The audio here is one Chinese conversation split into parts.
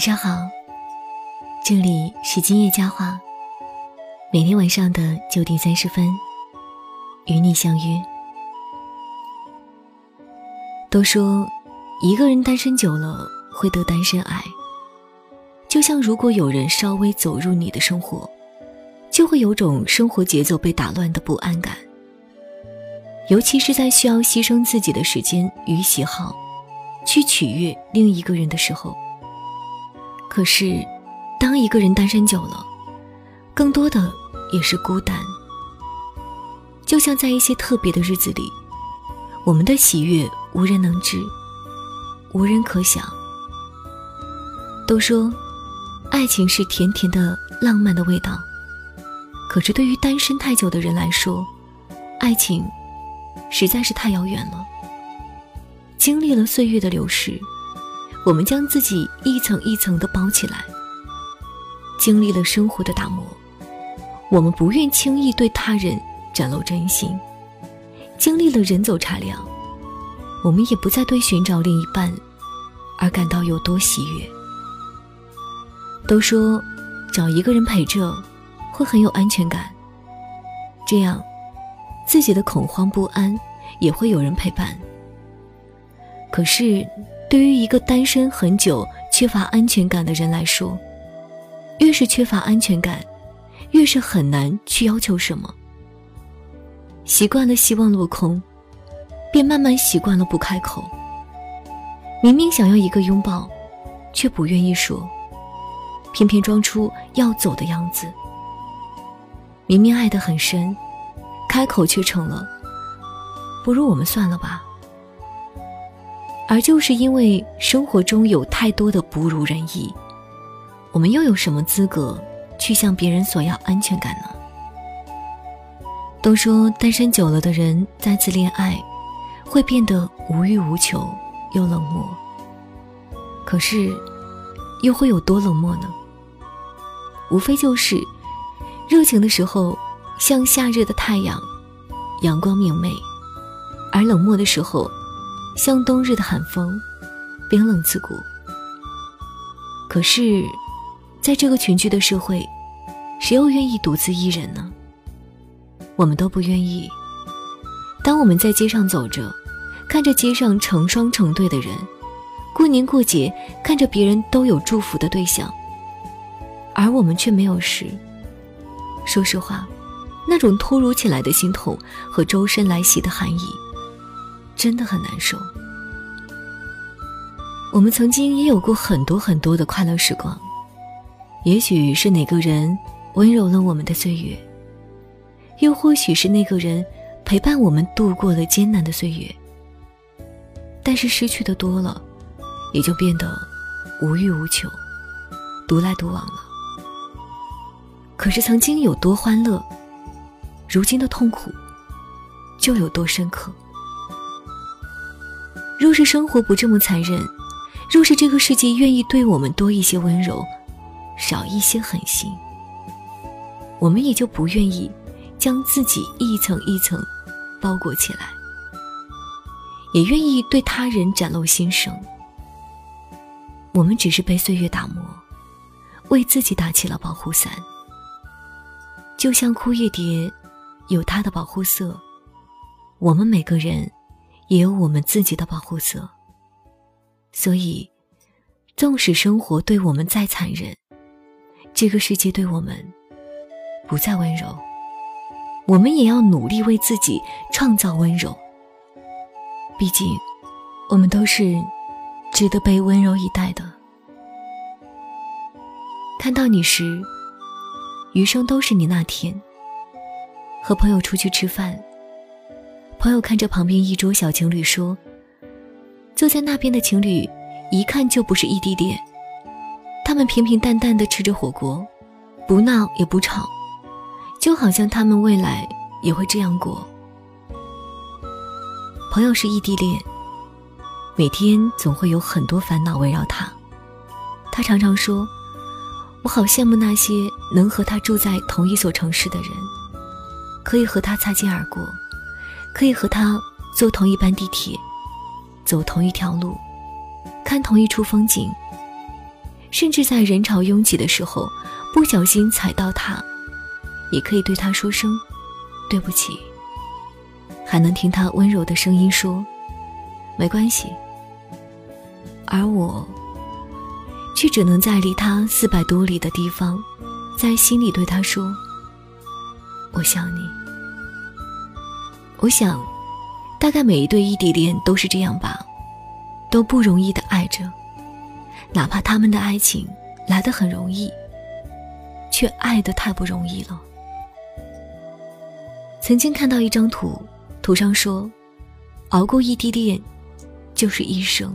晚上好，这里是今夜佳话，每天晚上的九点三十分与你相约。都说一个人单身久了会得单身癌，就像如果有人稍微走入你的生活，就会有种生活节奏被打乱的不安感，尤其是在需要牺牲自己的时间与喜好，去取悦另一个人的时候。可是，当一个人单身久了，更多的也是孤单。就像在一些特别的日子里，我们的喜悦无人能知，无人可想。都说，爱情是甜甜的浪漫的味道，可是对于单身太久的人来说，爱情实在是太遥远了。经历了岁月的流逝。我们将自己一层一层的包起来，经历了生活的打磨，我们不愿轻易对他人展露真心；经历了人走茶凉，我们也不再对寻找另一半而感到有多喜悦。都说找一个人陪着会很有安全感，这样自己的恐慌不安也会有人陪伴。可是。对于一个单身很久、缺乏安全感的人来说，越是缺乏安全感，越是很难去要求什么。习惯了希望落空，便慢慢习惯了不开口。明明想要一个拥抱，却不愿意说，偏偏装出要走的样子。明明爱得很深，开口却成了“不如我们算了吧”。而就是因为生活中有太多的不如人意，我们又有什么资格去向别人索要安全感呢？都说单身久了的人再次恋爱，会变得无欲无求又冷漠。可是，又会有多冷漠呢？无非就是热情的时候像夏日的太阳，阳光明媚；而冷漠的时候。像冬日的寒风，冰冷刺骨。可是，在这个群居的社会，谁又愿意独自一人呢？我们都不愿意。当我们在街上走着，看着街上成双成对的人，过年过节看着别人都有祝福的对象，而我们却没有时，说实话，那种突如其来的心痛和周身来袭的寒意。真的很难受。我们曾经也有过很多很多的快乐时光，也许是哪个人温柔了我们的岁月，又或许是那个人陪伴我们度过了艰难的岁月。但是失去的多了，也就变得无欲无求，独来独往了。可是曾经有多欢乐，如今的痛苦就有多深刻。若是生活不这么残忍，若是这个世界愿意对我们多一些温柔，少一些狠心，我们也就不愿意将自己一层一层包裹起来，也愿意对他人展露心声。我们只是被岁月打磨，为自己打起了保护伞。就像枯叶蝶，有它的保护色，我们每个人。也有我们自己的保护色，所以，纵使生活对我们再残忍，这个世界对我们不再温柔，我们也要努力为自己创造温柔。毕竟，我们都是值得被温柔以待的。看到你时，余生都是你那天。和朋友出去吃饭。朋友看着旁边一桌小情侣说：“坐在那边的情侣，一看就不是异地恋。他们平平淡淡的吃着火锅，不闹也不吵，就好像他们未来也会这样过。”朋友是异地恋，每天总会有很多烦恼围绕他。他常常说：“我好羡慕那些能和他住在同一所城市的人，可以和他擦肩而过。”可以和他坐同一班地铁，走同一条路，看同一处风景，甚至在人潮拥挤的时候，不小心踩到他，也可以对他说声对不起，还能听他温柔的声音说没关系。而我，却只能在离他四百多里的地方，在心里对他说：“我想你。”我想，大概每一对异地恋都是这样吧，都不容易的爱着，哪怕他们的爱情来得很容易，却爱得太不容易了。曾经看到一张图，图上说，熬过异地恋，就是一生。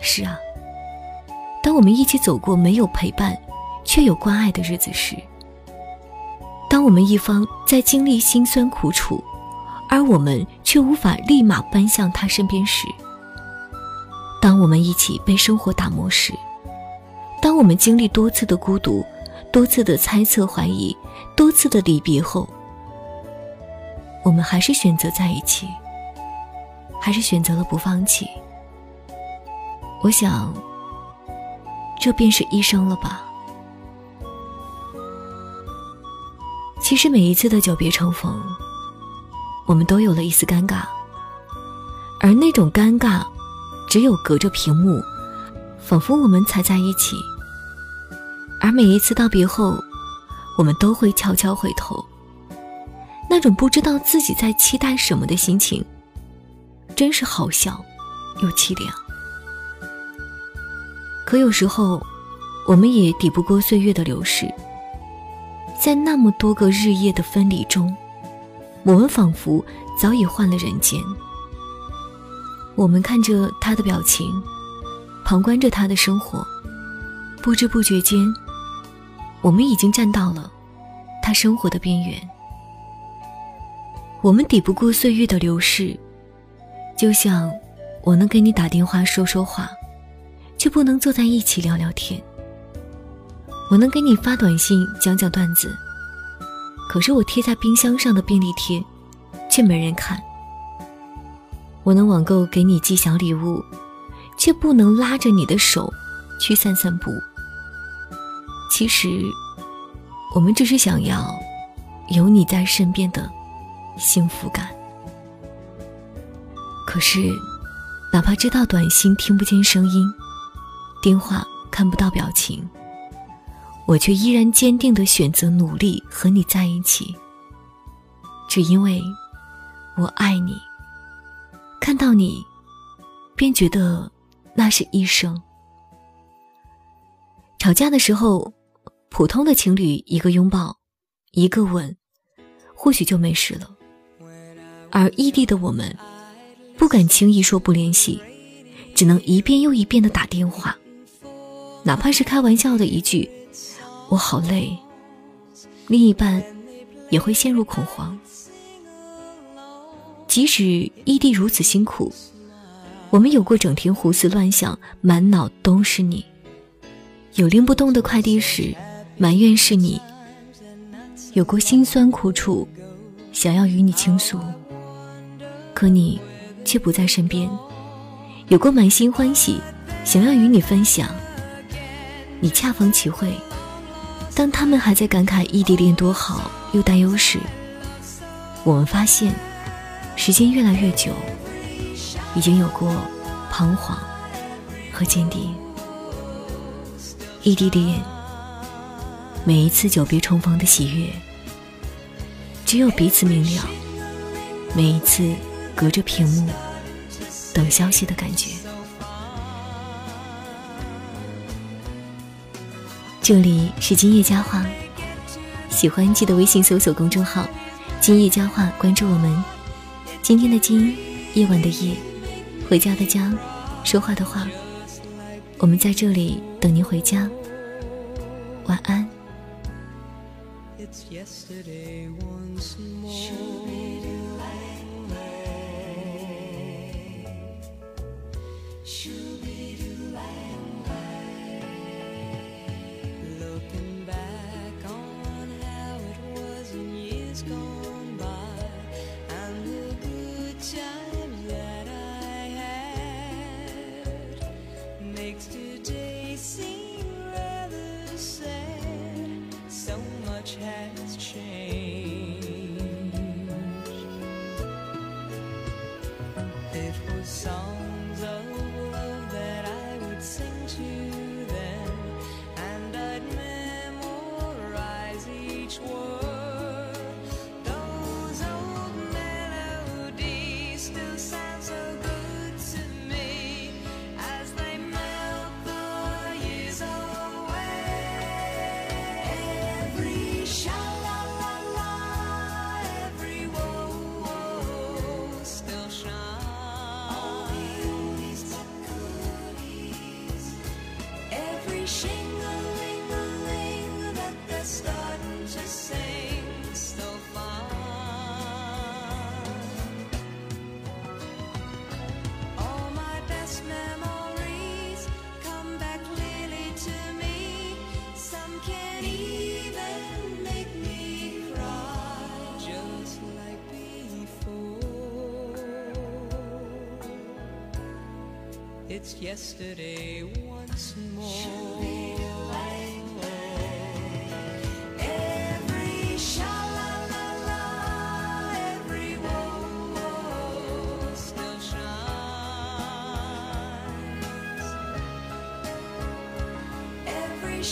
是啊，当我们一起走过没有陪伴，却有关爱的日子时，当我们一方在经历辛酸苦楚，而我们却无法立马奔向他身边时，当我们一起被生活打磨时，当我们经历多次的孤独、多次的猜测怀疑、多次的离别后，我们还是选择在一起，还是选择了不放弃。我想，这便是一生了吧。其实每一次的久别重逢，我们都有了一丝尴尬，而那种尴尬，只有隔着屏幕，仿佛我们才在一起。而每一次道别后，我们都会悄悄回头，那种不知道自己在期待什么的心情，真是好笑又凄凉。可有时候，我们也抵不过岁月的流逝。在那么多个日夜的分离中，我们仿佛早已换了人间。我们看着他的表情，旁观着他的生活，不知不觉间，我们已经站到了他生活的边缘。我们抵不过岁月的流逝，就像我能给你打电话说说话。却不能坐在一起聊聊天。我能给你发短信讲讲段子，可是我贴在冰箱上的便利贴，却没人看。我能网购给你寄小礼物，却不能拉着你的手去散散步。其实，我们只是想要有你在身边的幸福感。可是，哪怕知道短信听不见声音。电话看不到表情，我却依然坚定的选择努力和你在一起，只因为我爱你。看到你，便觉得那是一生。吵架的时候，普通的情侣一个拥抱，一个吻，或许就没事了。而异地的我们，不敢轻易说不联系，只能一遍又一遍的打电话。哪怕是开玩笑的一句“我好累”，另一半也会陷入恐慌。即使异地如此辛苦，我们有过整天胡思乱想、满脑都是你；有拎不动的快递时，埋怨是你；有过心酸苦楚，想要与你倾诉，可你却不在身边；有过满心欢喜，想要与你分享。你恰逢其会，当他们还在感慨异地恋多好又担忧时，我们发现，时间越来越久，已经有过彷徨和坚定。异地恋，每一次久别重逢的喜悦，只有彼此明了；每一次隔着屏幕等消息的感觉。这里是今夜佳话，喜欢记得微信搜索公众号“今夜佳话”，关注我们。今天的今，夜晚的夜，回家的家，说话的话，我们在这里等您回家。晚安。makes It's yesterday once more. Every